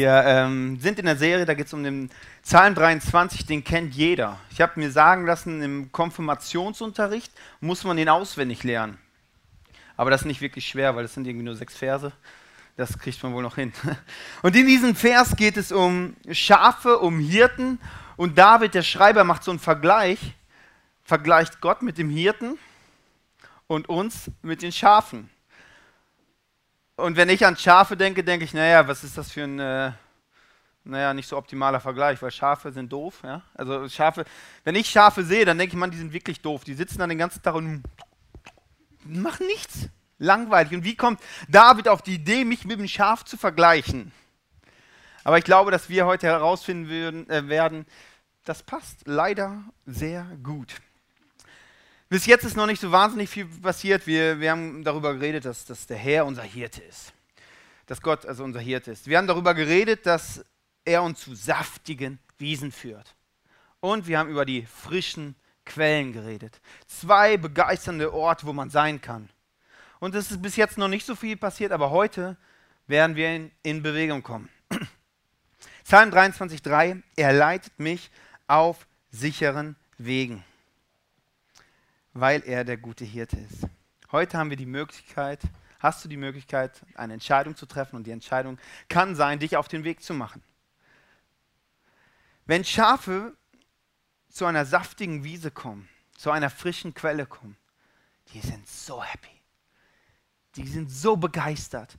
Wir ähm, sind in der Serie, da geht es um den Psalm 23, den kennt jeder. Ich habe mir sagen lassen, im Konfirmationsunterricht muss man den auswendig lernen. Aber das ist nicht wirklich schwer, weil das sind irgendwie nur sechs Verse. Das kriegt man wohl noch hin. Und in diesem Vers geht es um Schafe, um Hirten. Und David, der Schreiber, macht so einen Vergleich. Vergleicht Gott mit dem Hirten und uns mit den Schafen. Und wenn ich an Schafe denke, denke ich, naja, was ist das für ein, äh, naja, nicht so optimaler Vergleich, weil Schafe sind doof. Ja? Also Schafe, wenn ich Schafe sehe, dann denke ich, man, die sind wirklich doof. Die sitzen dann den ganzen Tag und machen nichts. Langweilig. Und wie kommt David auf die Idee, mich mit dem Schaf zu vergleichen? Aber ich glaube, dass wir heute herausfinden äh, werden, das passt leider sehr gut. Bis jetzt ist noch nicht so wahnsinnig viel passiert. Wir, wir haben darüber geredet, dass, dass der Herr unser Hirte ist. Dass Gott also unser Hirte ist. Wir haben darüber geredet, dass er uns zu saftigen Wiesen führt. Und wir haben über die frischen Quellen geredet. Zwei begeisternde Orte, wo man sein kann. Und es ist bis jetzt noch nicht so viel passiert, aber heute werden wir in, in Bewegung kommen. Psalm 23,3: Er leitet mich auf sicheren Wegen weil er der gute Hirte ist. Heute haben wir die Möglichkeit, hast du die Möglichkeit, eine Entscheidung zu treffen und die Entscheidung kann sein, dich auf den Weg zu machen. Wenn Schafe zu einer saftigen Wiese kommen, zu einer frischen Quelle kommen, die sind so happy. Die sind so begeistert.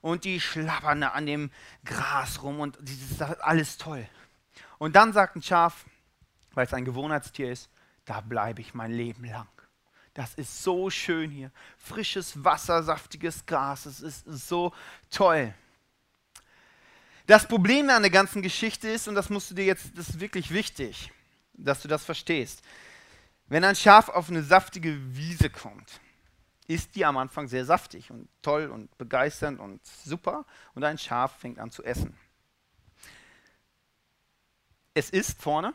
Und die schlappern an dem Gras rum und das ist alles toll. Und dann sagt ein Schaf, weil es ein Gewohnheitstier ist, da bleibe ich mein Leben lang. Das ist so schön hier. Frisches Wasser, saftiges Gras. Es ist so toll. Das Problem an der ganzen Geschichte ist, und das musst du dir jetzt, das ist wirklich wichtig, dass du das verstehst. Wenn ein Schaf auf eine saftige Wiese kommt, ist die am Anfang sehr saftig und toll und begeisternd und super. Und ein Schaf fängt an zu essen. Es ist vorne,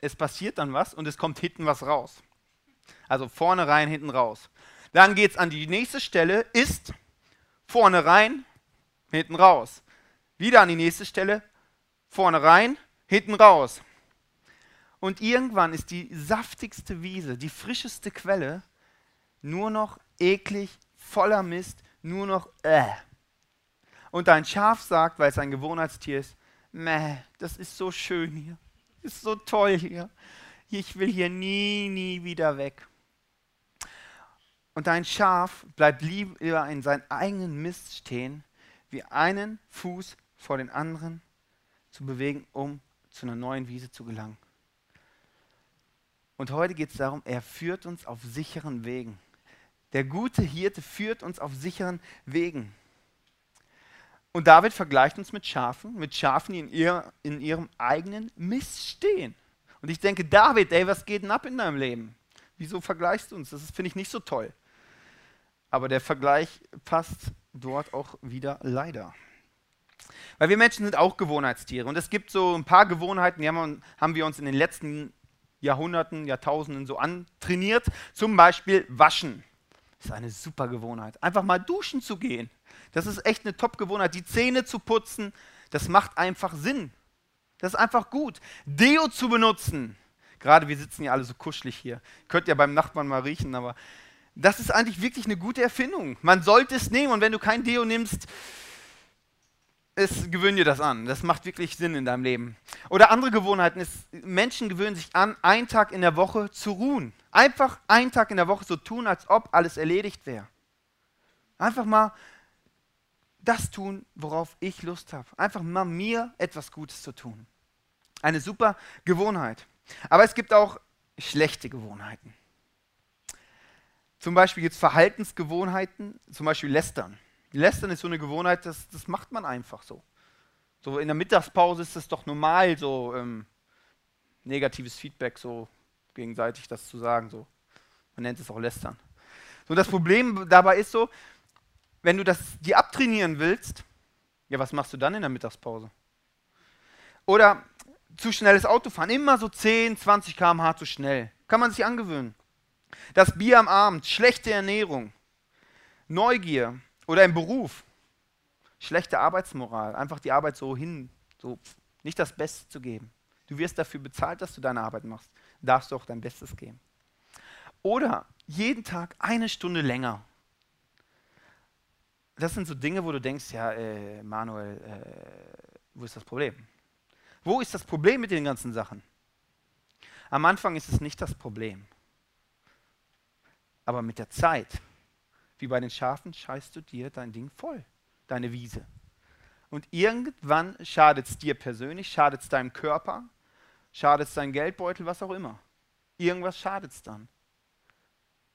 es passiert dann was und es kommt hinten was raus. Also vorne rein, hinten raus. Dann geht es an die nächste Stelle, ist vorne rein, hinten raus. Wieder an die nächste Stelle, vorne rein, hinten raus. Und irgendwann ist die saftigste Wiese, die frischeste Quelle nur noch eklig, voller Mist, nur noch äh. Und dein Schaf sagt, weil es ein Gewohnheitstier ist, meh, das ist so schön hier, ist so toll hier ich will hier nie, nie wieder weg. Und dein Schaf bleibt lieber in seinem eigenen Mist stehen, wie einen Fuß vor den anderen zu bewegen, um zu einer neuen Wiese zu gelangen. Und heute geht es darum, er führt uns auf sicheren Wegen. Der gute Hirte führt uns auf sicheren Wegen. Und David vergleicht uns mit Schafen, mit Schafen, die in, ihr, in ihrem eigenen Mist stehen. Und ich denke, David, ey, was geht denn ab in deinem Leben? Wieso vergleichst du uns? Das finde ich nicht so toll. Aber der Vergleich passt dort auch wieder leider. Weil wir Menschen sind auch Gewohnheitstiere. Und es gibt so ein paar Gewohnheiten, die haben, wir uns in den letzten Jahrhunderten, Jahrtausenden so antrainiert. Zum Beispiel Waschen. Das ist eine super Gewohnheit. Einfach mal duschen zu gehen. Das ist echt eine Top-Gewohnheit. Die Zähne zu putzen, das macht einfach Sinn. Das ist einfach gut. Deo zu benutzen. Gerade wir sitzen ja alle so kuschelig hier. Könnt ihr beim Nachbarn mal riechen, aber das ist eigentlich wirklich eine gute Erfindung. Man sollte es nehmen und wenn du kein Deo nimmst, es gewöhn dir das an. Das macht wirklich Sinn in deinem Leben. Oder andere Gewohnheiten ist, Menschen gewöhnen sich an, einen Tag in der Woche zu ruhen. Einfach einen Tag in der Woche so tun, als ob alles erledigt wäre. Einfach mal das tun, worauf ich Lust habe. Einfach mal mir etwas Gutes zu tun. Eine super Gewohnheit. Aber es gibt auch schlechte Gewohnheiten. Zum Beispiel gibt es Verhaltensgewohnheiten, zum Beispiel Lästern. Lästern ist so eine Gewohnheit, das, das macht man einfach so. So in der Mittagspause ist es doch normal, so ähm, negatives Feedback so gegenseitig das zu sagen. So. Man nennt es auch Lästern. So, das Problem dabei ist so, wenn du das dir abtrainieren willst, ja, was machst du dann in der Mittagspause? Oder zu schnelles Autofahren, immer so 10, 20 km/h zu schnell. Kann man sich angewöhnen. Das Bier am Abend, schlechte Ernährung, Neugier oder im Beruf. Schlechte Arbeitsmoral, einfach die Arbeit so hin, so nicht das Beste zu geben. Du wirst dafür bezahlt, dass du deine Arbeit machst. Darfst du auch dein Bestes geben. Oder jeden Tag eine Stunde länger. Das sind so Dinge, wo du denkst, ja, äh, Manuel, äh, wo ist das Problem? Wo ist das Problem mit den ganzen Sachen? Am Anfang ist es nicht das Problem. Aber mit der Zeit, wie bei den Schafen, scheißt du dir dein Ding voll, deine Wiese. Und irgendwann schadet es dir persönlich, schadet es deinem Körper, schadet es deinem Geldbeutel, was auch immer. Irgendwas schadet es dann.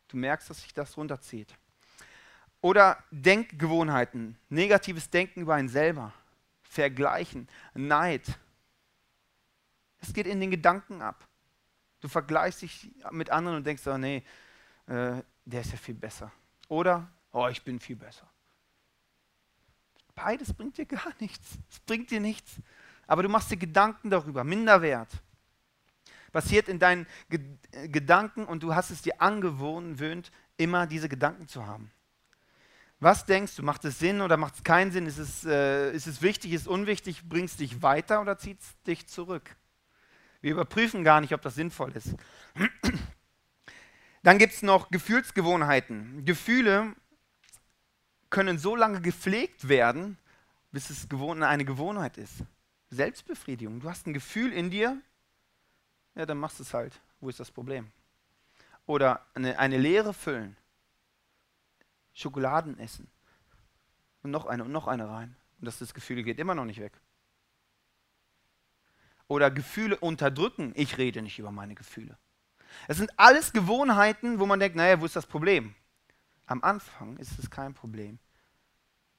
Du merkst, dass sich das runterzieht. Oder Denkgewohnheiten, negatives Denken über einen selber, Vergleichen, Neid. Es geht in den Gedanken ab. Du vergleichst dich mit anderen und denkst, oh nee, äh, der ist ja viel besser. Oder, oh, ich bin viel besser. Beides bringt dir gar nichts. Es bringt dir nichts. Aber du machst dir Gedanken darüber, Minderwert. Passiert in deinen Ge Gedanken und du hast es dir angewöhnt, immer diese Gedanken zu haben. Was denkst du? Macht es Sinn oder macht es keinen Sinn? Ist es, äh, ist es wichtig, ist es unwichtig? Bringst dich weiter oder zieht es dich zurück? Wir überprüfen gar nicht, ob das sinnvoll ist. Dann gibt es noch Gefühlsgewohnheiten. Gefühle können so lange gepflegt werden, bis es eine Gewohnheit ist. Selbstbefriedigung. Du hast ein Gefühl in dir, ja, dann machst du es halt. Wo ist das Problem? Oder eine, eine Leere füllen. Schokoladen essen. Und noch eine und noch eine rein. Und das, das Gefühl geht immer noch nicht weg. Oder Gefühle unterdrücken. Ich rede nicht über meine Gefühle. Es sind alles Gewohnheiten, wo man denkt, naja, wo ist das Problem? Am Anfang ist es kein Problem.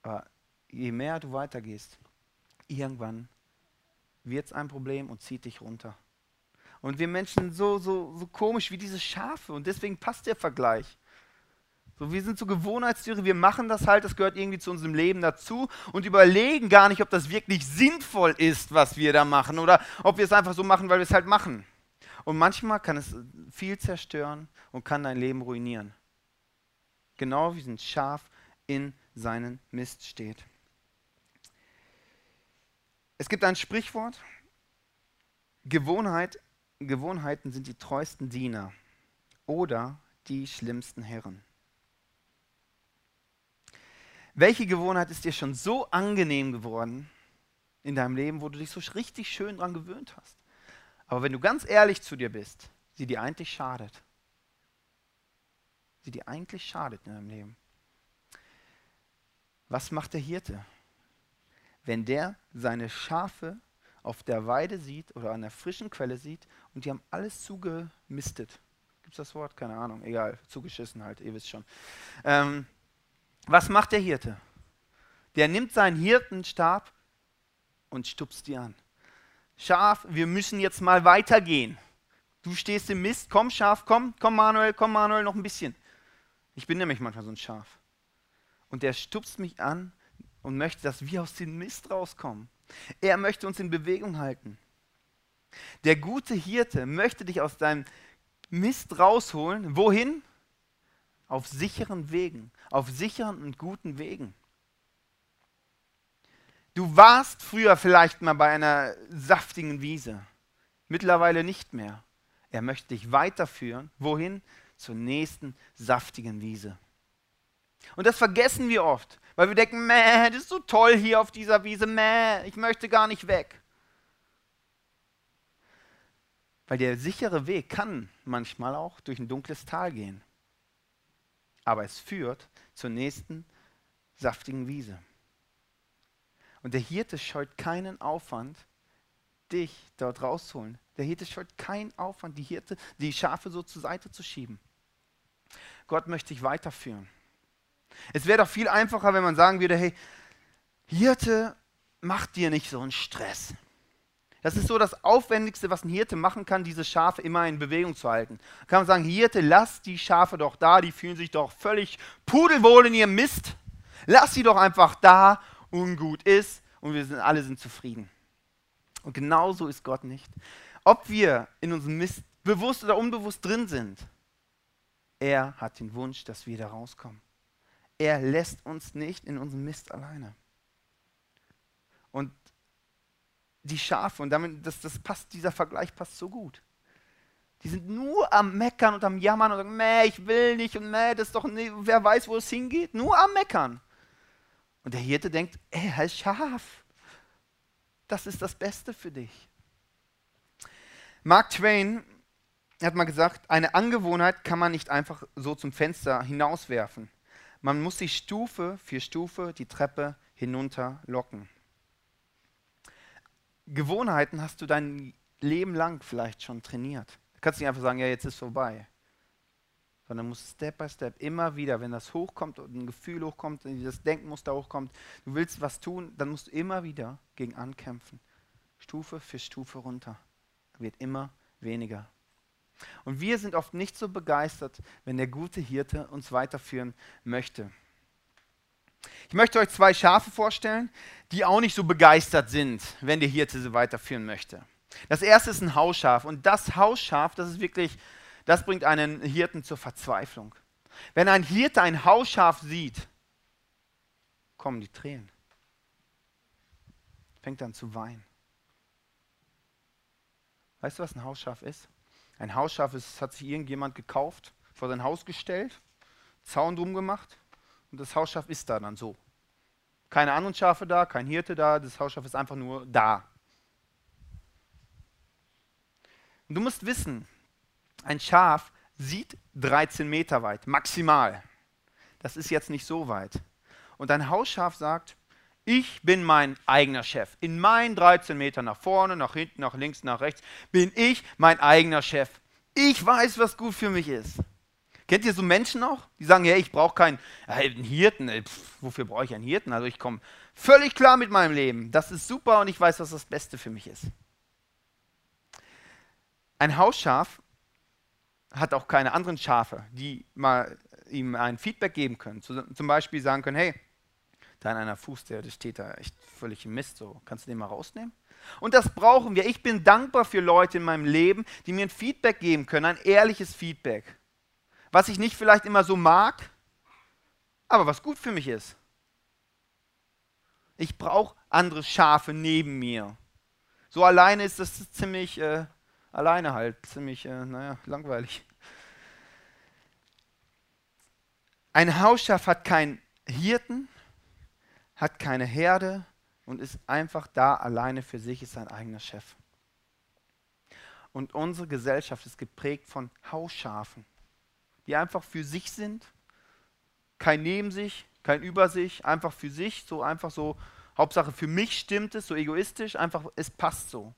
Aber je mehr du weitergehst, irgendwann wird es ein Problem und zieht dich runter. Und wir Menschen sind so, so, so komisch wie diese Schafe und deswegen passt der Vergleich. So, wir sind so Gewohnheitstiere, wir machen das halt, das gehört irgendwie zu unserem Leben dazu und überlegen gar nicht, ob das wirklich sinnvoll ist, was wir da machen oder ob wir es einfach so machen, weil wir es halt machen. Und manchmal kann es viel zerstören und kann dein Leben ruinieren. Genau wie ein Schaf in seinen Mist steht. Es gibt ein Sprichwort, Gewohnheit, Gewohnheiten sind die treuesten Diener oder die schlimmsten Herren. Welche Gewohnheit ist dir schon so angenehm geworden in deinem Leben, wo du dich so richtig schön dran gewöhnt hast? Aber wenn du ganz ehrlich zu dir bist, sie dir eigentlich schadet. Sie dir eigentlich schadet in deinem Leben. Was macht der Hirte? Wenn der seine Schafe auf der Weide sieht oder an der frischen Quelle sieht und die haben alles zugemistet. Gibt es das Wort? Keine Ahnung, egal, zugeschissen halt, ihr wisst schon. Ähm, was macht der Hirte? Der nimmt seinen Hirtenstab und stupst die an. Schaf, wir müssen jetzt mal weitergehen. Du stehst im Mist, komm Schaf, komm, komm Manuel, komm Manuel, noch ein bisschen. Ich bin nämlich manchmal so ein Schaf. Und der stupst mich an und möchte, dass wir aus dem Mist rauskommen. Er möchte uns in Bewegung halten. Der gute Hirte möchte dich aus deinem Mist rausholen. Wohin? Auf sicheren Wegen, auf sicheren und guten Wegen. Du warst früher vielleicht mal bei einer saftigen Wiese, mittlerweile nicht mehr. Er möchte dich weiterführen. Wohin? Zur nächsten saftigen Wiese. Und das vergessen wir oft, weil wir denken, meh, das ist so toll hier auf dieser Wiese, meh, ich möchte gar nicht weg. Weil der sichere Weg kann manchmal auch durch ein dunkles Tal gehen aber es führt zur nächsten saftigen Wiese. Und der Hirte scheut keinen Aufwand, dich dort rauszuholen. Der Hirte scheut keinen Aufwand, die Hirte, die Schafe so zur Seite zu schieben. Gott möchte dich weiterführen. Es wäre doch viel einfacher, wenn man sagen würde, hey, Hirte, mach dir nicht so einen Stress. Das ist so das Aufwendigste, was ein Hirte machen kann, diese Schafe immer in Bewegung zu halten. Da kann man sagen, Hirte, lass die Schafe doch da, die fühlen sich doch völlig pudelwohl in ihrem Mist. Lass sie doch einfach da, ungut ist und wir sind, alle sind zufrieden. Und genauso ist Gott nicht. Ob wir in unserem Mist bewusst oder unbewusst drin sind, er hat den Wunsch, dass wir da rauskommen. Er lässt uns nicht in unserem Mist alleine. Und die Schafe, und damit, das, das passt, dieser Vergleich passt so gut. Die sind nur am Meckern und am Jammern und sagen, meh, ich will nicht und meh, das ist doch nicht, wer weiß, wo es hingeht. Nur am Meckern. Und der Hirte denkt, ey, als Schaf, das ist das Beste für dich. Mark Twain hat mal gesagt, eine Angewohnheit kann man nicht einfach so zum Fenster hinauswerfen. Man muss sich Stufe für Stufe die Treppe hinunter locken. Gewohnheiten hast du dein Leben lang vielleicht schon trainiert. Du kannst nicht einfach sagen, ja, jetzt ist vorbei. Sondern musst Step by Step immer wieder, wenn das hochkommt und ein Gefühl hochkommt, wenn das Denkmuster hochkommt, du willst was tun, dann musst du immer wieder gegen ankämpfen. Stufe für Stufe runter. Wird immer weniger. Und wir sind oft nicht so begeistert, wenn der gute Hirte uns weiterführen möchte. Ich möchte euch zwei Schafe vorstellen, die auch nicht so begeistert sind, wenn der Hirte sie weiterführen möchte. Das erste ist ein Hausschaf und das Hausschaf, das ist wirklich, das bringt einen Hirten zur Verzweiflung. Wenn ein Hirte ein Hausschaf sieht, kommen die Tränen. Fängt an zu weinen. Weißt du, was ein Hausschaf ist? Ein Hausschaf ist, hat sich irgendjemand gekauft, vor sein Haus gestellt, Zaun drum gemacht und das Hausschaf ist da dann so. Keine anderen Schafe da, kein Hirte da, das Hausschaf ist einfach nur da. Und du musst wissen, ein Schaf sieht 13 Meter weit, maximal. Das ist jetzt nicht so weit. Und ein Hausschaf sagt, ich bin mein eigener Chef. In meinen 13 Metern nach vorne, nach hinten, nach links, nach rechts bin ich mein eigener Chef. Ich weiß, was gut für mich ist. Kennt ihr so Menschen auch? Die sagen, ja, ich brauche keinen, einen Hirten. Pff, wofür brauche ich einen Hirten? Also ich komme völlig klar mit meinem Leben. Das ist super und ich weiß, was das Beste für mich ist. Ein Hausschaf hat auch keine anderen Schafe, die mal ihm ein Feedback geben können. Zum Beispiel sagen können, hey, dein einer Fuß, der, der steht da echt völlig im Mist, so kannst du den mal rausnehmen? Und das brauchen wir. Ich bin dankbar für Leute in meinem Leben, die mir ein Feedback geben können, ein ehrliches Feedback. Was ich nicht vielleicht immer so mag, aber was gut für mich ist. Ich brauche andere Schafe neben mir. So alleine ist das ziemlich, äh, alleine halt, ziemlich, äh, naja, langweilig. Ein Hausschaf hat keinen Hirten, hat keine Herde und ist einfach da alleine für sich, ist sein eigener Chef. Und unsere Gesellschaft ist geprägt von Hausschafen, die einfach für sich sind, kein neben sich, kein über sich, einfach für sich, so einfach so, Hauptsache für mich stimmt es, so egoistisch, einfach es passt so.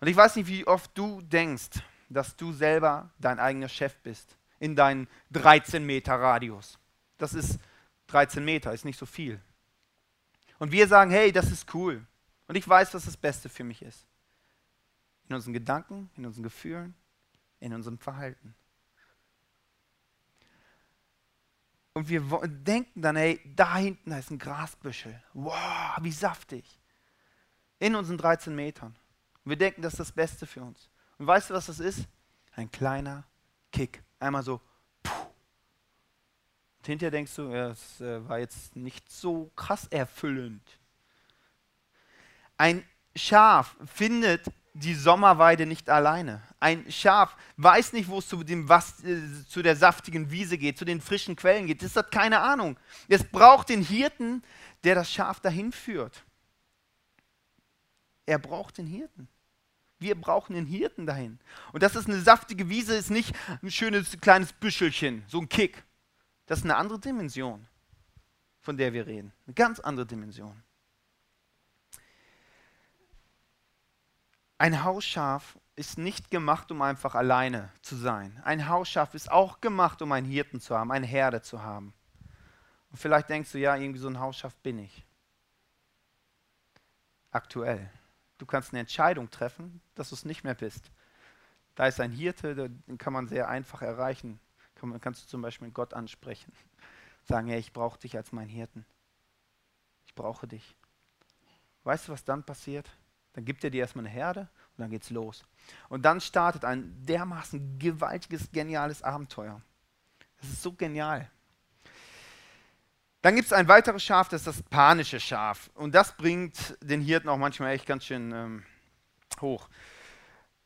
Und ich weiß nicht, wie oft du denkst, dass du selber dein eigener Chef bist in deinem 13 Meter Radius. Das ist 13 Meter, ist nicht so viel. Und wir sagen, hey, das ist cool. Und ich weiß, was das Beste für mich ist. In unseren Gedanken, in unseren Gefühlen, in unserem Verhalten. Und wir denken dann, hey, da hinten ist ein Grasbüschel. Wow, wie saftig. In unseren 13 Metern. Wir denken, das ist das Beste für uns. Und weißt du, was das ist? Ein kleiner Kick. Einmal so, und hinterher denkst du, ja, es äh, war jetzt nicht so krass erfüllend. Ein Schaf findet die Sommerweide nicht alleine. Ein Schaf weiß nicht, wo es zu, dem, was, äh, zu der saftigen Wiese geht, zu den frischen Quellen geht. Das hat keine Ahnung. Es braucht den Hirten, der das Schaf dahin führt. Er braucht den Hirten. Wir brauchen den Hirten dahin. Und das ist eine saftige Wiese, ist nicht ein schönes kleines Büschelchen, so ein Kick. Das ist eine andere Dimension, von der wir reden. Eine ganz andere Dimension. Ein Hausschaf ist nicht gemacht, um einfach alleine zu sein. Ein Hausschaf ist auch gemacht, um einen Hirten zu haben, eine Herde zu haben. Und vielleicht denkst du, ja, irgendwie so ein Hausschaf bin ich. Aktuell. Du kannst eine Entscheidung treffen, dass du es nicht mehr bist. Da ist ein Hirte, den kann man sehr einfach erreichen kannst du zum Beispiel Gott ansprechen. Sagen, hey, ich brauche dich als mein Hirten. Ich brauche dich. Weißt du, was dann passiert? Dann gibt er dir erstmal eine Herde und dann geht's los. Und dann startet ein dermaßen gewaltiges, geniales Abenteuer. Das ist so genial. Dann gibt es ein weiteres Schaf, das ist das panische Schaf. Und das bringt den Hirten auch manchmal echt ganz schön ähm, hoch.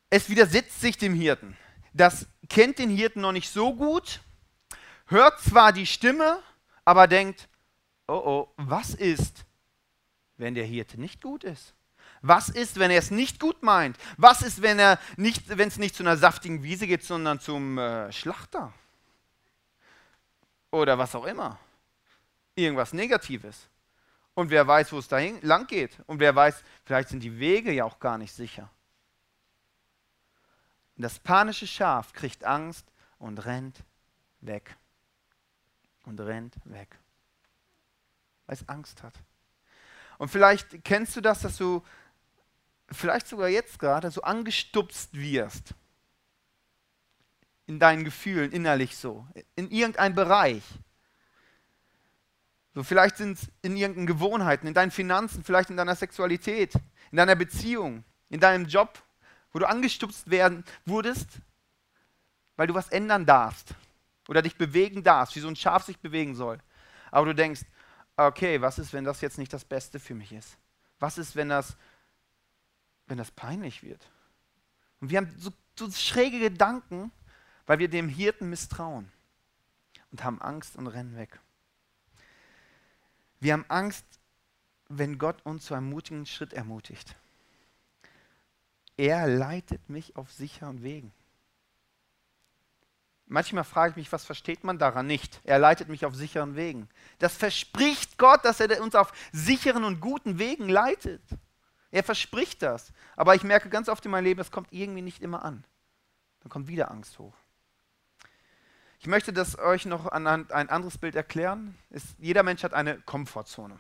Es widersetzt sich dem Hirten. Das kennt den Hirten noch nicht so gut, hört zwar die Stimme, aber denkt, oh oh, was ist, wenn der Hirte nicht gut ist? Was ist, wenn er es nicht gut meint? Was ist, wenn er nicht, es nicht zu einer saftigen Wiese geht, sondern zum äh, Schlachter? Oder was auch immer. Irgendwas Negatives. Und wer weiß, wo es da lang geht. Und wer weiß, vielleicht sind die Wege ja auch gar nicht sicher. Das panische Schaf kriegt Angst und rennt weg. Und rennt weg. Weil es Angst hat. Und vielleicht kennst du das, dass du vielleicht sogar jetzt gerade so angestupst wirst. In deinen Gefühlen, innerlich so. In irgendeinem Bereich. So, vielleicht sind es in irgendeinen Gewohnheiten, in deinen Finanzen, vielleicht in deiner Sexualität, in deiner Beziehung, in deinem Job, wo du angestupst werden wurdest, weil du was ändern darfst oder dich bewegen darfst, wie so ein Schaf sich bewegen soll. Aber du denkst, okay, was ist, wenn das jetzt nicht das Beste für mich ist? Was ist, wenn das wenn das peinlich wird. Und wir haben so, so schräge Gedanken, weil wir dem Hirten misstrauen und haben Angst und rennen weg. Wir haben Angst, wenn Gott uns zu einem mutigen Schritt ermutigt. Er leitet mich auf sicheren Wegen. Manchmal frage ich mich, was versteht man daran nicht? Er leitet mich auf sicheren Wegen. Das verspricht Gott, dass er uns auf sicheren und guten Wegen leitet. Er verspricht das. Aber ich merke ganz oft in meinem Leben, es kommt irgendwie nicht immer an. Dann kommt wieder Angst hoch. Ich möchte das euch noch anhand ein anderes Bild erklären. Ist, jeder Mensch hat eine Komfortzone.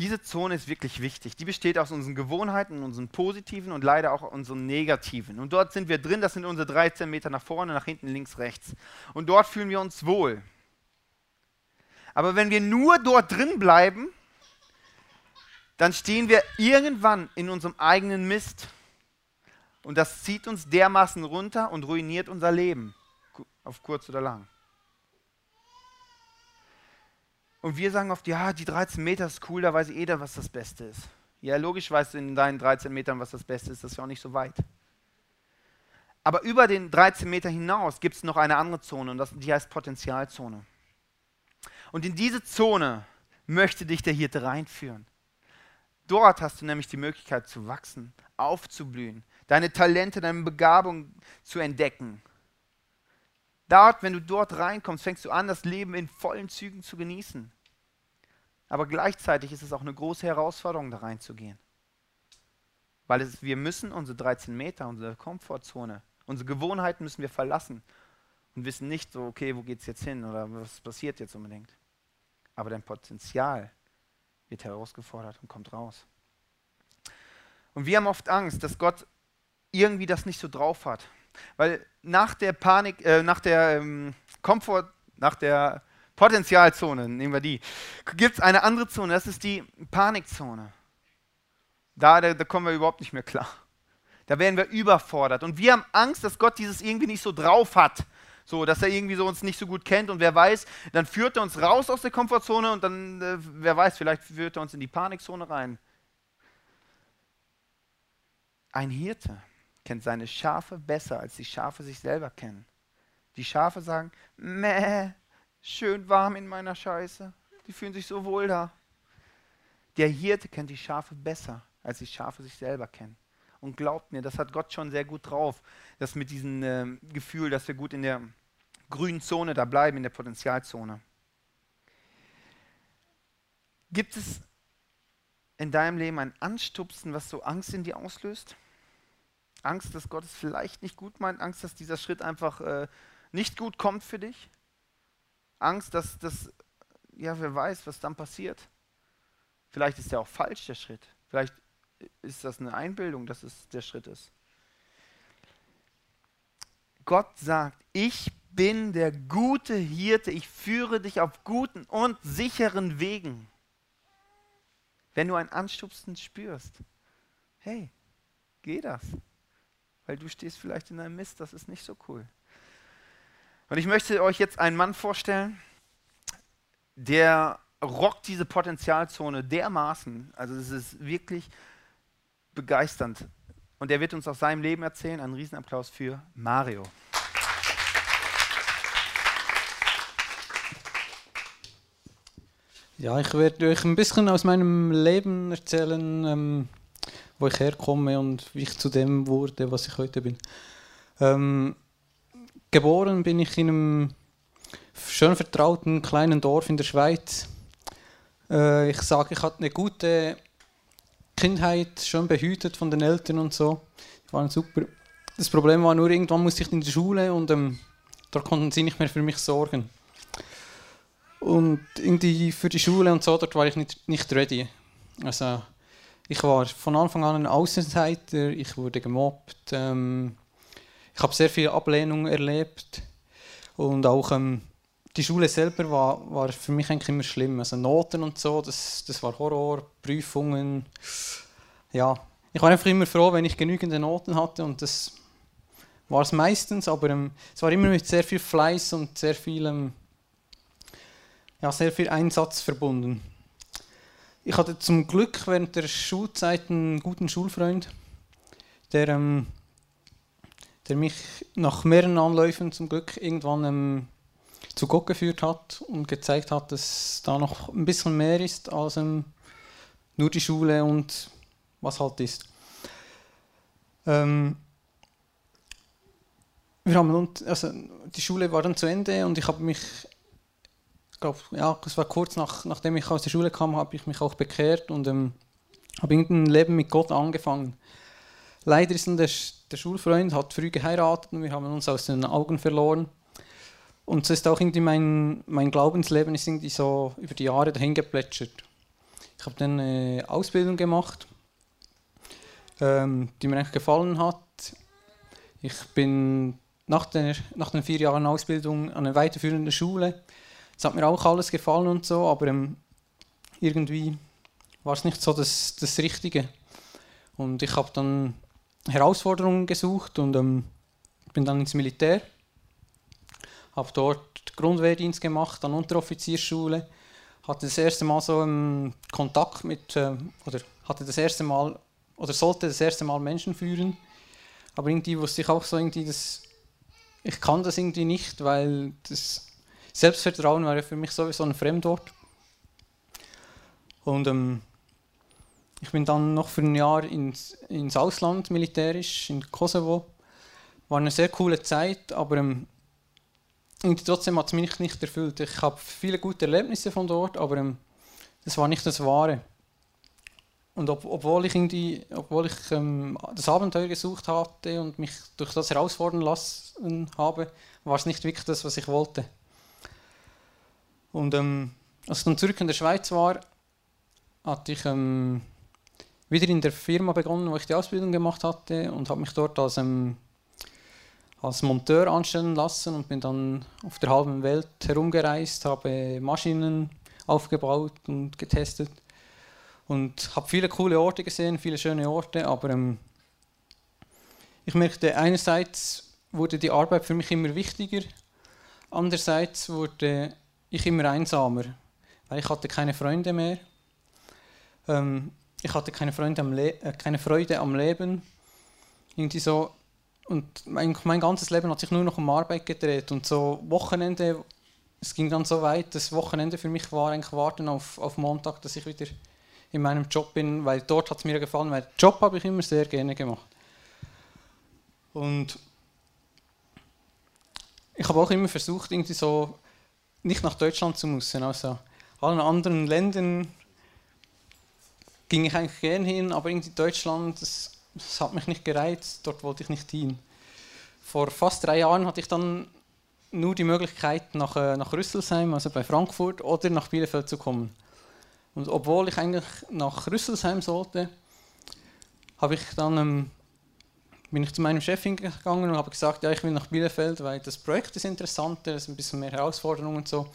Diese Zone ist wirklich wichtig. Die besteht aus unseren Gewohnheiten, unseren positiven und leider auch unseren negativen. Und dort sind wir drin, das sind unsere 13 Meter nach vorne, nach hinten, links, rechts. Und dort fühlen wir uns wohl. Aber wenn wir nur dort drin bleiben, dann stehen wir irgendwann in unserem eigenen Mist. Und das zieht uns dermaßen runter und ruiniert unser Leben, auf kurz oder lang. Und wir sagen oft, ja, die 13 Meter ist cool, da weiß jeder, was das Beste ist. Ja, logisch weißt du in deinen 13 Metern, was das Beste ist, das ist ja auch nicht so weit. Aber über den 13 Meter hinaus gibt es noch eine andere Zone und das, die heißt Potenzialzone. Und in diese Zone möchte dich der Hirte reinführen. Dort hast du nämlich die Möglichkeit zu wachsen, aufzublühen, deine Talente, deine Begabung zu entdecken. Dort, wenn du dort reinkommst, fängst du an, das Leben in vollen Zügen zu genießen. Aber gleichzeitig ist es auch eine große Herausforderung, da reinzugehen. Weil es, wir müssen unsere 13 Meter, unsere Komfortzone, unsere Gewohnheiten müssen wir verlassen und wissen nicht so, okay, wo geht es jetzt hin oder was passiert jetzt unbedingt. Aber dein Potenzial wird herausgefordert und kommt raus. Und wir haben oft Angst, dass Gott irgendwie das nicht so drauf hat. Weil nach der Panik, äh, nach der ähm, Komfort, nach der Potenzialzone, nehmen wir die, gibt es eine andere Zone, das ist die Panikzone. Da, da, da kommen wir überhaupt nicht mehr klar. Da werden wir überfordert. Und wir haben Angst, dass Gott dieses irgendwie nicht so drauf hat. So, dass er irgendwie so uns nicht so gut kennt und wer weiß, dann führt er uns raus aus der Komfortzone und dann, äh, wer weiß, vielleicht führt er uns in die Panikzone rein. Ein Hirte kennt seine Schafe besser, als die Schafe sich selber kennen. Die Schafe sagen, meh, schön warm in meiner Scheiße. Die fühlen sich so wohl da. Der Hirte kennt die Schafe besser, als die Schafe sich selber kennen. Und glaubt mir, das hat Gott schon sehr gut drauf, das mit diesem äh, Gefühl, dass wir gut in der grünen Zone da bleiben, in der Potenzialzone. Gibt es in deinem Leben ein Anstupsen, was so Angst in dir auslöst? Angst, dass Gott es vielleicht nicht gut meint, Angst, dass dieser Schritt einfach äh, nicht gut kommt für dich? Angst, dass das, ja, wer weiß, was dann passiert? Vielleicht ist der auch falsch, der Schritt. Vielleicht ist das eine Einbildung, dass es der Schritt ist. Gott sagt, ich bin der gute Hirte, ich führe dich auf guten und sicheren Wegen. Wenn du ein Anstupsen spürst, hey, geh das. Weil du stehst vielleicht in einem Mist, das ist nicht so cool. Und ich möchte euch jetzt einen Mann vorstellen, der rockt diese Potenzialzone dermaßen. Also es ist wirklich begeisternd. Und er wird uns aus seinem Leben erzählen. Einen Riesenapplaus für Mario. Ja, ich werde euch ein bisschen aus meinem Leben erzählen, ähm, wo ich herkomme und wie ich zu dem wurde, was ich heute bin. Ähm, geboren bin ich in einem schön vertrauten kleinen Dorf in der Schweiz. Äh, ich sage, ich hatte eine gute Kindheit, schön behütet von den Eltern und so. Die waren super. Das Problem war nur, irgendwann musste ich in die Schule und ähm, dort konnten sie nicht mehr für mich sorgen. Und irgendwie für die Schule und so, dort war ich nicht, nicht ready. Also ich war von Anfang an ein Außenseiter, ich wurde gemobbt, ähm, ich habe sehr viel Ablehnung erlebt und auch ähm, die Schule selber war, war für mich eigentlich immer schlimm. Also Noten und so, das, das war Horror, Prüfungen. Ja, ich war einfach immer froh, wenn ich genügend Noten hatte und das war es meistens, aber ähm, es war immer mit sehr viel Fleiß und sehr viel, ähm, ja, sehr viel Einsatz verbunden. Ich hatte zum Glück während der Schulzeit einen guten Schulfreund, der, ähm, der mich nach mehreren Anläufen zum Glück irgendwann ähm, zu Gott geführt hat und gezeigt hat, dass da noch ein bisschen mehr ist als ähm, nur die Schule und was halt ist. Ähm, wir haben, also die Schule war dann zu Ende und ich habe mich, glaube ja, es war kurz nach, nachdem ich aus der Schule kam, habe ich mich auch bekehrt und ähm, habe ein Leben mit Gott angefangen. Leider ist der, der Schulfreund hat früh geheiratet und wir haben uns aus den Augen verloren. Und so ist auch irgendwie mein, mein Glaubensleben ist irgendwie so über die Jahre dahin geplätschert. Ich habe dann eine Ausbildung gemacht, ähm, die mir eigentlich gefallen hat. Ich bin nach, der, nach den vier Jahren Ausbildung an eine weiterführende Schule. Es hat mir auch alles gefallen und so, aber ähm, irgendwie war es nicht so das, das Richtige. Und ich habe dann Herausforderungen gesucht und ähm, bin dann ins Militär. Habe dort Grundwehrdienst gemacht an Unteroffiziersschule, hatte das erste Mal so einen Kontakt mit, äh, oder hatte das erste Mal, oder sollte das erste Mal Menschen führen, aber irgendwie wusste ich auch so irgendwie, dass ich kann das irgendwie nicht, weil das Selbstvertrauen war ja für mich sowieso ein Fremdwort. Und ähm, ich bin dann noch für ein Jahr ins, ins Ausland militärisch, in Kosovo. War eine sehr coole Zeit, aber ähm, trotzdem hat es mich nicht erfüllt. Ich habe viele gute Erlebnisse von dort, aber ähm, das war nicht das Wahre. Und ob, obwohl ich, irgendwie, obwohl ich ähm, das Abenteuer gesucht hatte und mich durch das herausfordern lassen habe, war es nicht wirklich das, was ich wollte. Und ähm, als ich dann zurück in der Schweiz war, hatte ich ähm, wieder in der Firma begonnen, wo ich die Ausbildung gemacht hatte und habe mich dort als ähm, als Monteur anstellen lassen und bin dann auf der halben Welt herumgereist, habe Maschinen aufgebaut und getestet und habe viele coole Orte gesehen, viele schöne Orte, aber ähm, ich merkte, einerseits wurde die Arbeit für mich immer wichtiger, andererseits wurde ich immer einsamer, weil ich hatte keine Freunde mehr. Ähm, ich hatte keine, Freunde am Le äh, keine Freude am Leben. Irgendwie so, und mein, mein ganzes Leben hat sich nur noch um Arbeit gedreht. Und so Wochenende, es ging dann so weit, das Wochenende für mich war eigentlich warten auf, auf Montag, dass ich wieder in meinem Job bin, weil dort hat es mir gefallen, weil Job habe ich immer sehr gerne gemacht. Und ich habe auch immer versucht, irgendwie so nicht nach Deutschland zu müssen. Also allen anderen Ländern ging ich eigentlich gerne hin, aber irgendwie Deutschland, das das hat mich nicht gereizt, dort wollte ich nicht hin. Vor fast drei Jahren hatte ich dann nur die Möglichkeit, nach, äh, nach Rüsselsheim, also bei Frankfurt, oder nach Bielefeld zu kommen. Und obwohl ich eigentlich nach Rüsselsheim sollte, habe ich dann, ähm, bin ich zu meinem Chef hingegangen und habe gesagt, ja, ich will nach Bielefeld, weil das Projekt ist interessanter, es ist ein bisschen mehr Herausforderungen und so.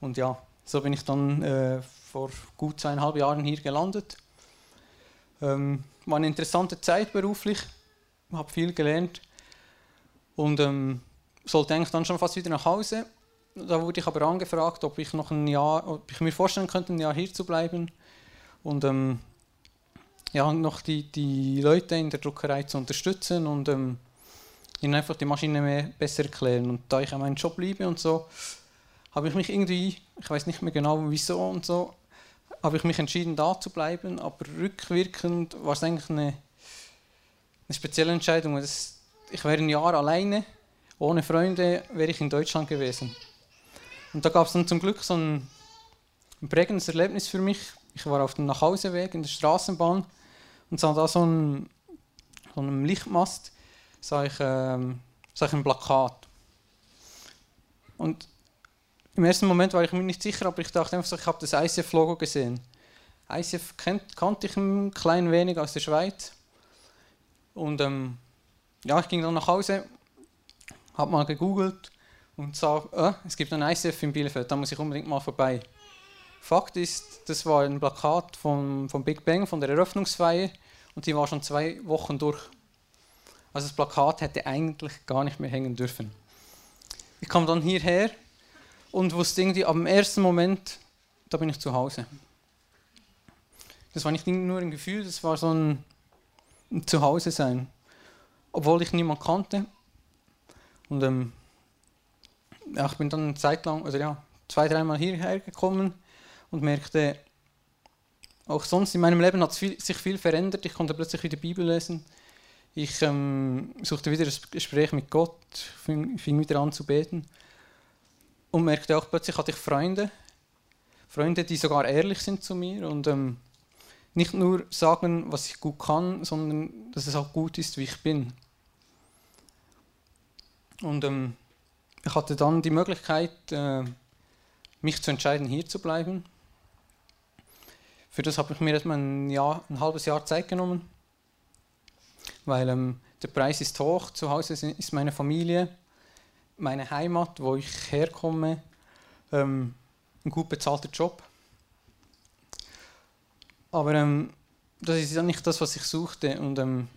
Und ja, so bin ich dann äh, vor gut zweieinhalb Jahren hier gelandet. Ähm, war eine interessante Zeit beruflich, habe viel gelernt und ähm, sollte eigentlich dann schon fast wieder nach Hause. da wurde ich aber angefragt, ob ich noch ein Jahr, ob ich mir vorstellen könnte, ein Jahr hier zu bleiben und ähm, ja, noch die, die Leute in der Druckerei zu unterstützen und ähm, ihnen einfach die Maschine mehr besser erklären. Und da ich an meinem Job liebe und so, habe ich mich irgendwie, ich weiß nicht mehr genau wieso und so, habe ich mich entschieden, da zu bleiben. Aber rückwirkend war es eigentlich eine, eine spezielle Entscheidung. Das, ich wäre ein Jahr alleine, ohne Freunde, wäre ich in Deutschland gewesen. Und da gab es dann zum Glück so ein, ein prägendes Erlebnis für mich. Ich war auf dem Nachhauseweg in der Straßenbahn und sah da so einen, so einen Lichtmast, sah ich, ähm, sah ich ein Plakat. Und im ersten Moment war ich mir nicht sicher, aber ich dachte einfach so, ich habe das ICF-Logo gesehen. ICF kennt, kannte ich ein klein wenig aus der Schweiz. Und ähm, ja, ich ging dann nach Hause, habe mal gegoogelt und sah, äh, es gibt ein ICF in Bielefeld, da muss ich unbedingt mal vorbei. Fakt ist, das war ein Plakat vom, vom Big Bang, von der Eröffnungsfeier und die war schon zwei Wochen durch. Also das Plakat hätte eigentlich gar nicht mehr hängen dürfen. Ich kam dann hierher und wusste irgendwie am ersten Moment, da bin ich zu Hause. Das war nicht nur ein Gefühl, das war so ein, Zuhause sein. Obwohl ich niemanden kannte. Und ähm, ja, ich bin dann eine also ja, zwei, dreimal hierher gekommen und merkte, auch sonst in meinem Leben hat sich viel verändert. Ich konnte plötzlich wieder Bibel lesen. Ich ähm, suchte wieder das Gespräch mit Gott, fing, fing wieder an zu beten und merkte auch plötzlich hatte ich Freunde, Freunde, die sogar ehrlich sind zu mir und ähm, nicht nur sagen, was ich gut kann, sondern dass es auch gut ist, wie ich bin. Und ähm, ich hatte dann die Möglichkeit, äh, mich zu entscheiden, hier zu bleiben. Für das habe ich mir erstmal ein, Jahr, ein halbes Jahr Zeit genommen, weil ähm, der Preis ist hoch, zu Hause ist meine Familie meine Heimat, wo ich herkomme, ähm, ein gut bezahlter Job. Aber ähm, das ist ja nicht das, was ich suchte. Und ähm,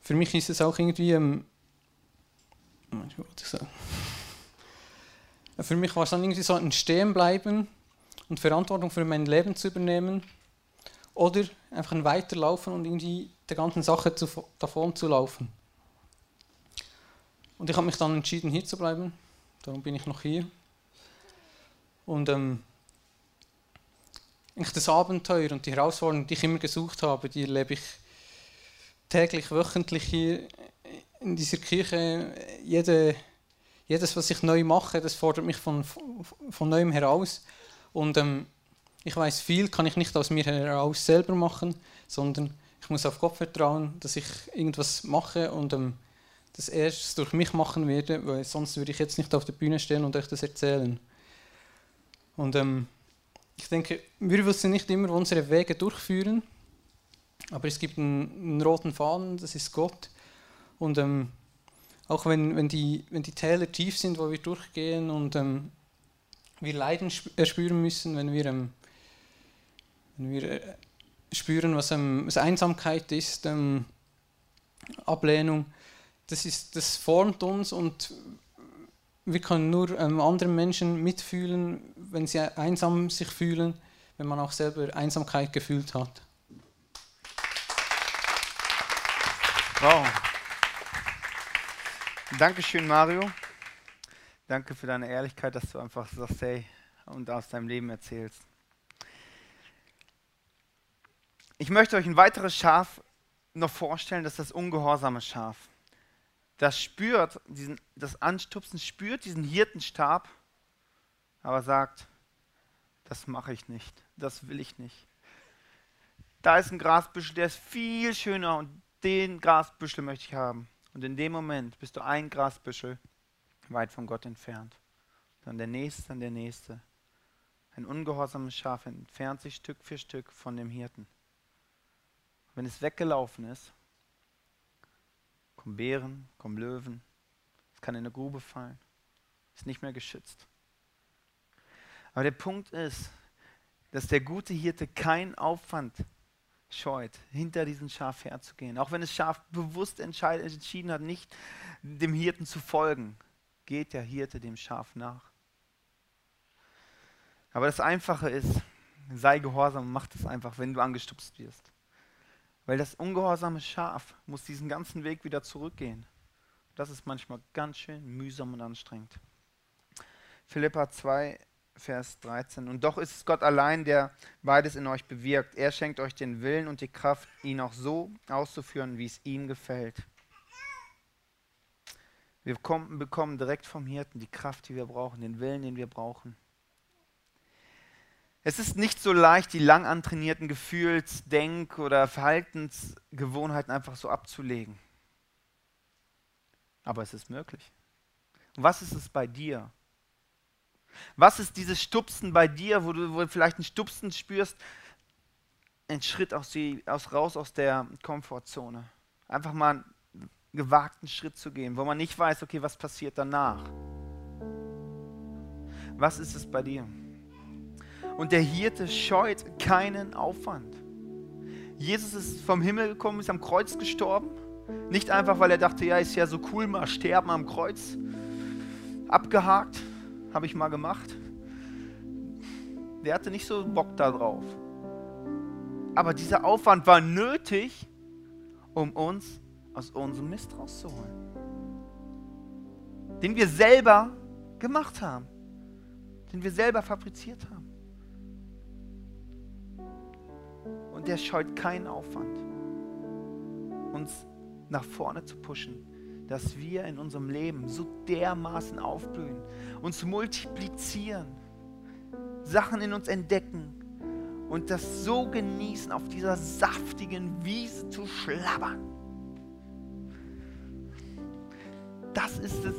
für mich ist es auch irgendwie. Ähm? Für mich war es dann irgendwie so ein Stehenbleiben und Verantwortung für mein Leben zu übernehmen. Oder einfach ein Weiterlaufen und irgendwie der ganzen Sache zu, davon zu laufen. Und ich habe mich dann entschieden, hier zu bleiben. Darum bin ich noch hier. Und ähm, das Abenteuer und die Herausforderungen, die ich immer gesucht habe, die erlebe ich täglich, wöchentlich hier in dieser Kirche. Jede, jedes, was ich neu mache, das fordert mich von, von neuem heraus. Und ähm, ich weiß, viel kann ich nicht aus mir heraus selber machen, sondern ich muss auf Gott vertrauen, dass ich irgendwas mache und ähm, das erst durch mich machen werde, weil sonst würde ich jetzt nicht auf der Bühne stehen und euch das erzählen. Und ähm, ich denke, wir wissen nicht immer, wo unsere Wege durchführen, aber es gibt einen, einen roten Faden, das ist Gott. Und ähm, auch wenn, wenn, die, wenn die Täler tief sind, wo wir durchgehen und ähm, wir Leiden erspüren müssen, wenn wir, ähm, wenn wir äh, spüren, was, ähm, was Einsamkeit ist, ähm, Ablehnung, das, ist, das formt uns und wir können nur ähm, anderen Menschen mitfühlen, wenn sie einsam sich fühlen, wenn man auch selber Einsamkeit gefühlt hat. Wow. Dankeschön, Mario. Danke für deine Ehrlichkeit, dass du einfach sagst, hey, und aus deinem Leben erzählst. Ich möchte euch ein weiteres Schaf noch vorstellen, das ist das ungehorsame Schaf das spürt, diesen, das Anstupsen spürt diesen Hirtenstab, aber sagt, das mache ich nicht, das will ich nicht. Da ist ein Grasbüschel, der ist viel schöner und den Grasbüschel möchte ich haben. Und in dem Moment bist du ein Grasbüschel weit von Gott entfernt. Dann der nächste, dann der nächste. Ein ungehorsames Schaf entfernt sich Stück für Stück von dem Hirten. Wenn es weggelaufen ist, kommen Bären, kommen Löwen, es kann in eine Grube fallen, ist nicht mehr geschützt. Aber der Punkt ist, dass der gute Hirte keinen Aufwand scheut, hinter diesem Schaf herzugehen. Auch wenn das Schaf bewusst entschieden hat, nicht dem Hirten zu folgen. Geht der Hirte dem Schaf nach. Aber das Einfache ist, sei gehorsam und mach das einfach, wenn du angestupst wirst. Weil das ungehorsame Schaf muss diesen ganzen Weg wieder zurückgehen. Das ist manchmal ganz schön mühsam und anstrengend. Philippa 2, Vers 13. Und doch ist es Gott allein, der beides in euch bewirkt. Er schenkt euch den Willen und die Kraft, ihn auch so auszuführen, wie es ihm gefällt. Wir kommen, bekommen direkt vom Hirten die Kraft, die wir brauchen, den Willen, den wir brauchen. Es ist nicht so leicht, die lang antrainierten Gefühls-, Denk- oder Verhaltensgewohnheiten einfach so abzulegen. Aber es ist möglich. Was ist es bei dir? Was ist dieses Stupsen bei dir, wo du, wo du vielleicht ein Stupsen spürst? Ein Schritt aus die, aus, raus aus der Komfortzone. Einfach mal gewagten Schritt zu gehen, wo man nicht weiß, okay, was passiert danach. Was ist es bei dir? Und der Hirte scheut keinen Aufwand. Jesus ist vom Himmel gekommen, ist am Kreuz gestorben. Nicht einfach, weil er dachte, ja, ist ja so cool, mal sterben am Kreuz. Abgehakt, habe ich mal gemacht. Der hatte nicht so Bock darauf. Aber dieser Aufwand war nötig, um uns aus unserem Mist rauszuholen. Den wir selber gemacht haben. Den wir selber fabriziert haben. Und der scheut keinen Aufwand, uns nach vorne zu pushen, dass wir in unserem Leben so dermaßen aufblühen, uns multiplizieren, Sachen in uns entdecken und das so genießen, auf dieser saftigen Wiese zu schlabbern. Das ist das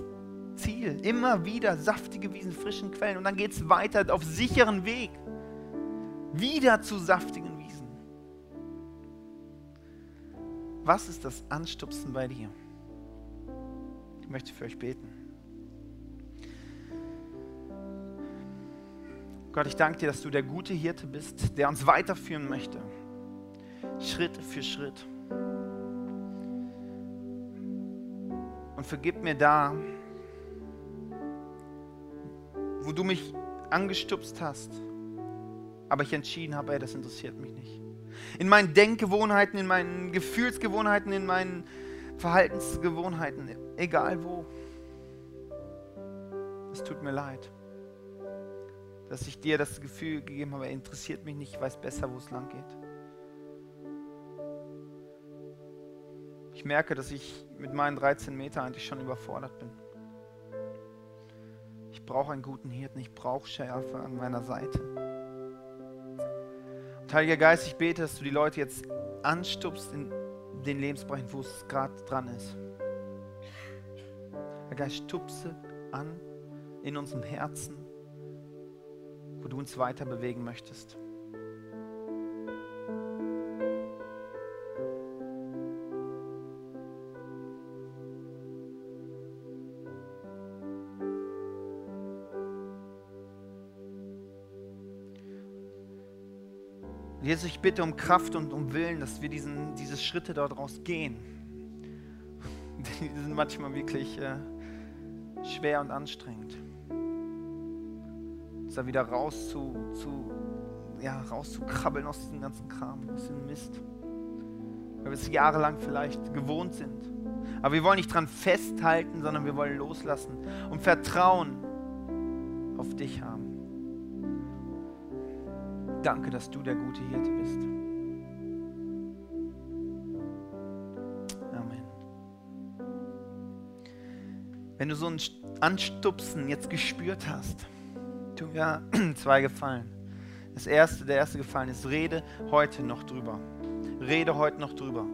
Ziel. Immer wieder saftige Wiesen, frischen Quellen und dann geht es weiter auf sicheren Weg. Wieder zu saftigen Was ist das Anstupsen bei dir? Ich möchte für euch beten. Gott, ich danke dir, dass du der gute Hirte bist, der uns weiterführen möchte. Schritt für Schritt. Und vergib mir da, wo du mich angestupst hast, aber ich entschieden habe, ey, das interessiert mich nicht in meinen Denkgewohnheiten, in meinen Gefühlsgewohnheiten, in meinen Verhaltensgewohnheiten, egal wo. Es tut mir leid, dass ich dir das Gefühl gegeben habe, er interessiert mich nicht, ich weiß besser, wo es lang geht. Ich merke, dass ich mit meinen 13 Metern eigentlich schon überfordert bin. Ich brauche einen guten Hirten, ich brauche Schärfe an meiner Seite. Heiliger Geist, ich bete, dass du die Leute jetzt anstupst in den Lebensbereichen, wo es gerade dran ist. Herr Geist, stupse an in unserem Herzen, wo du uns weiter bewegen möchtest. Jesus, ich bitte um Kraft und um Willen, dass wir diesen, diese Schritte daraus gehen. Die sind manchmal wirklich äh, schwer und anstrengend. Da wieder raus zu, zu, ja, rauszukrabbeln aus diesem ganzen Kram, aus dem Mist. Weil wir es jahrelang vielleicht gewohnt sind. Aber wir wollen nicht dran festhalten, sondern wir wollen loslassen und Vertrauen auf dich haben. Danke, dass du der gute Hirte bist. Amen. Wenn du so ein Anstupsen jetzt gespürt hast, tu mir zwei Gefallen. Das erste, der erste Gefallen ist, rede heute noch drüber. Rede heute noch drüber.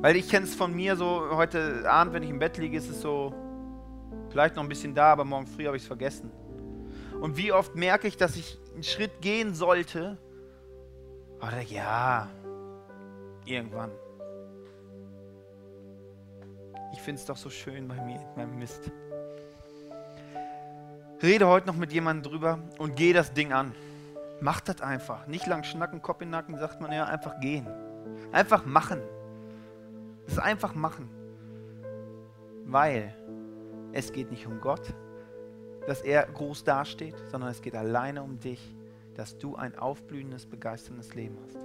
Weil ich kenne es von mir so, heute Abend, wenn ich im Bett liege, ist es so, vielleicht noch ein bisschen da, aber morgen früh habe ich es vergessen. Und wie oft merke ich, dass ich einen Schritt gehen sollte, oder ja, irgendwann. Ich finde es doch so schön bei mir, in Mist. Rede heute noch mit jemandem drüber und geh das Ding an. Mach das einfach. Nicht lang schnacken, Kopf in Nacken, sagt man ja, einfach gehen. Einfach machen. Das ist einfach machen. Weil Es geht nicht um Gott, dass er groß dasteht, sondern es geht alleine um dich, dass du ein aufblühendes, begeisterndes Leben hast.